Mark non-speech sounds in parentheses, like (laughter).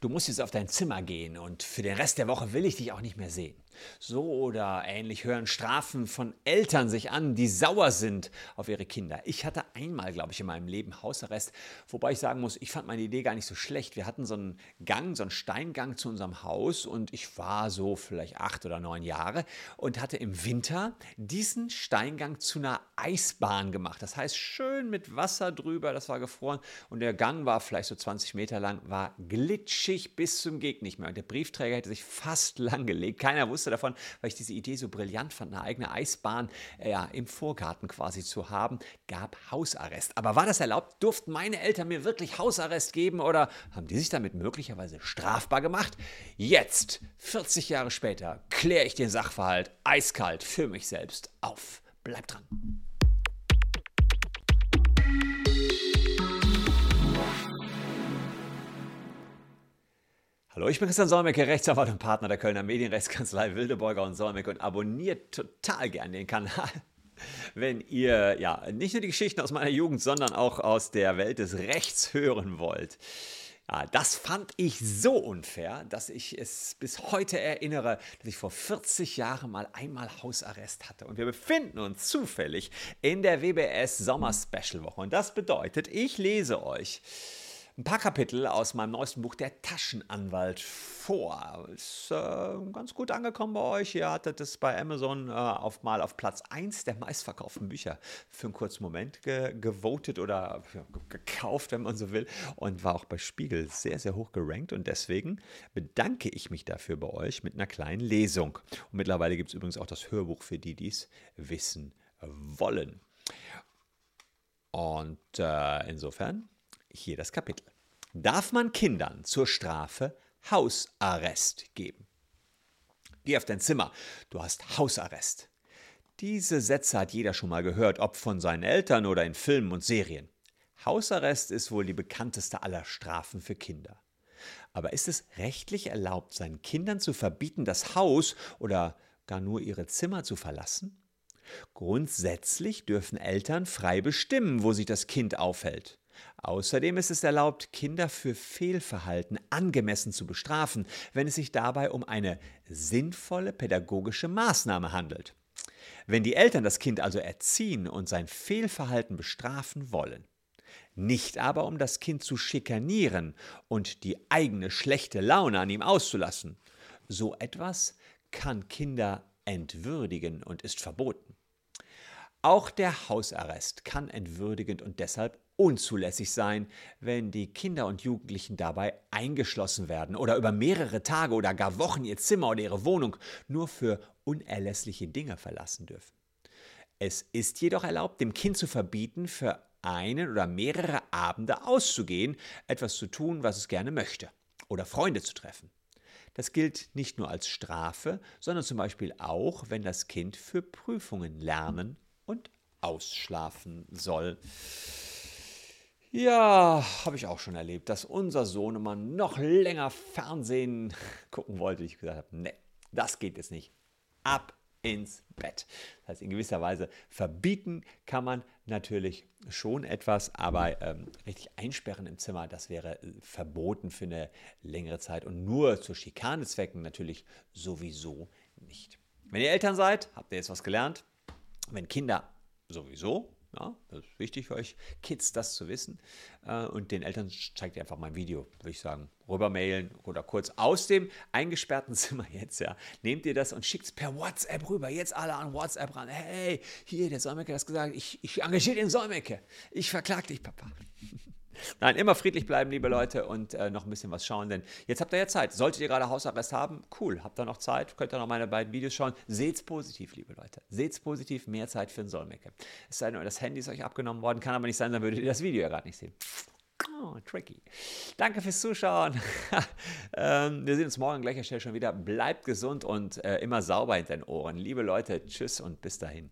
Du musst jetzt auf dein Zimmer gehen und für den Rest der Woche will ich dich auch nicht mehr sehen. So oder ähnlich hören Strafen von Eltern sich an, die sauer sind auf ihre Kinder. Ich hatte einmal, glaube ich, in meinem Leben Hausarrest, wobei ich sagen muss, ich fand meine Idee gar nicht so schlecht. Wir hatten so einen Gang, so einen Steingang zu unserem Haus und ich war so vielleicht acht oder neun Jahre und hatte im Winter diesen Steingang zu einer Eisbahn gemacht. Das heißt, schön mit Wasser drüber, das war gefroren und der Gang war vielleicht so 20 Meter lang, war glitschig bis zum Geg nicht mehr. Und der Briefträger hätte sich fast (laughs) langgelegt. Keiner wusste, wusste davon, weil ich diese Idee so brillant fand, eine eigene Eisbahn äh, ja, im Vorgarten quasi zu haben, gab Hausarrest. Aber war das erlaubt? Durften meine Eltern mir wirklich Hausarrest geben oder haben die sich damit möglicherweise strafbar gemacht? Jetzt, 40 Jahre später, kläre ich den Sachverhalt eiskalt für mich selbst auf. Bleibt dran. Hallo, ich bin Christian Solmecke, Rechtsanwalt und Partner der Kölner Medienrechtskanzlei Wildeborger und Solmecke und abonniert total gern den Kanal, (laughs) wenn ihr ja nicht nur die Geschichten aus meiner Jugend, sondern auch aus der Welt des Rechts hören wollt. Ja, das fand ich so unfair, dass ich es bis heute erinnere, dass ich vor 40 Jahren mal einmal Hausarrest hatte. Und wir befinden uns zufällig in der WBS Sommer Special Woche. Und das bedeutet, ich lese euch ein paar Kapitel aus meinem neuesten Buch Der Taschenanwalt vor. Ist äh, ganz gut angekommen bei euch. Ihr hattet es bei Amazon äh, auf mal auf Platz 1 der meistverkauften Bücher für einen kurzen Moment ge gewotet oder ja, gekauft, wenn man so will. Und war auch bei Spiegel sehr, sehr hoch gerankt. Und deswegen bedanke ich mich dafür bei euch mit einer kleinen Lesung. Und mittlerweile gibt es übrigens auch das Hörbuch für die, die es wissen wollen. Und äh, insofern hier das Kapitel. Darf man Kindern zur Strafe Hausarrest geben? Geh auf dein Zimmer, du hast Hausarrest. Diese Sätze hat jeder schon mal gehört, ob von seinen Eltern oder in Filmen und Serien. Hausarrest ist wohl die bekannteste aller Strafen für Kinder. Aber ist es rechtlich erlaubt, seinen Kindern zu verbieten, das Haus oder gar nur ihre Zimmer zu verlassen? Grundsätzlich dürfen Eltern frei bestimmen, wo sich das Kind aufhält. Außerdem ist es erlaubt, Kinder für Fehlverhalten angemessen zu bestrafen, wenn es sich dabei um eine sinnvolle pädagogische Maßnahme handelt. Wenn die Eltern das Kind also erziehen und sein Fehlverhalten bestrafen wollen, nicht aber um das Kind zu schikanieren und die eigene schlechte Laune an ihm auszulassen. So etwas kann Kinder entwürdigen und ist verboten. Auch der Hausarrest kann entwürdigend und deshalb unzulässig sein, wenn die Kinder und Jugendlichen dabei eingeschlossen werden oder über mehrere Tage oder gar Wochen ihr Zimmer oder ihre Wohnung nur für unerlässliche Dinge verlassen dürfen. Es ist jedoch erlaubt, dem Kind zu verbieten, für einen oder mehrere Abende auszugehen, etwas zu tun, was es gerne möchte oder Freunde zu treffen. Das gilt nicht nur als Strafe, sondern zum Beispiel auch, wenn das Kind für Prüfungen lernen und ausschlafen soll. Ja, habe ich auch schon erlebt, dass unser Sohn immer noch länger Fernsehen (laughs) gucken wollte. Ich gesagt habe, nee, das geht jetzt nicht. Ab ins Bett. Das heißt, in gewisser Weise verbieten kann man natürlich schon etwas, aber ähm, richtig einsperren im Zimmer, das wäre äh, verboten für eine längere Zeit und nur zu Schikanezwecken natürlich sowieso nicht. Wenn ihr Eltern seid, habt ihr jetzt was gelernt. Wenn Kinder sowieso, ja, das ist wichtig für euch Kids, das zu wissen. Äh, und den Eltern zeigt ihr einfach mal ein Video, würde ich sagen. Rübermailen oder kurz aus dem eingesperrten (laughs) Zimmer jetzt, ja. Nehmt ihr das und schickt es per WhatsApp rüber. Jetzt alle an WhatsApp ran. Hey, hier, der Säumecke hat das gesagt. Ich, ich engagiere den Säumecke. Ich verklag dich, Papa. (laughs) Nein, immer friedlich bleiben, liebe Leute, und äh, noch ein bisschen was schauen, denn jetzt habt ihr ja Zeit. Solltet ihr gerade Hausarrest haben, cool, habt ihr noch Zeit, könnt ihr noch meine beiden Videos schauen. Seht's positiv, liebe Leute. Seht's positiv, mehr Zeit für den Solmecke. Es sei denn, das Handy ist euch abgenommen worden, kann aber nicht sein, dann würdet ihr das Video ja gerade nicht sehen. Oh, tricky. Danke fürs Zuschauen. (laughs) ähm, wir sehen uns morgen gleicher Stelle schon wieder. Bleibt gesund und äh, immer sauber hinter den Ohren. Liebe Leute, tschüss und bis dahin.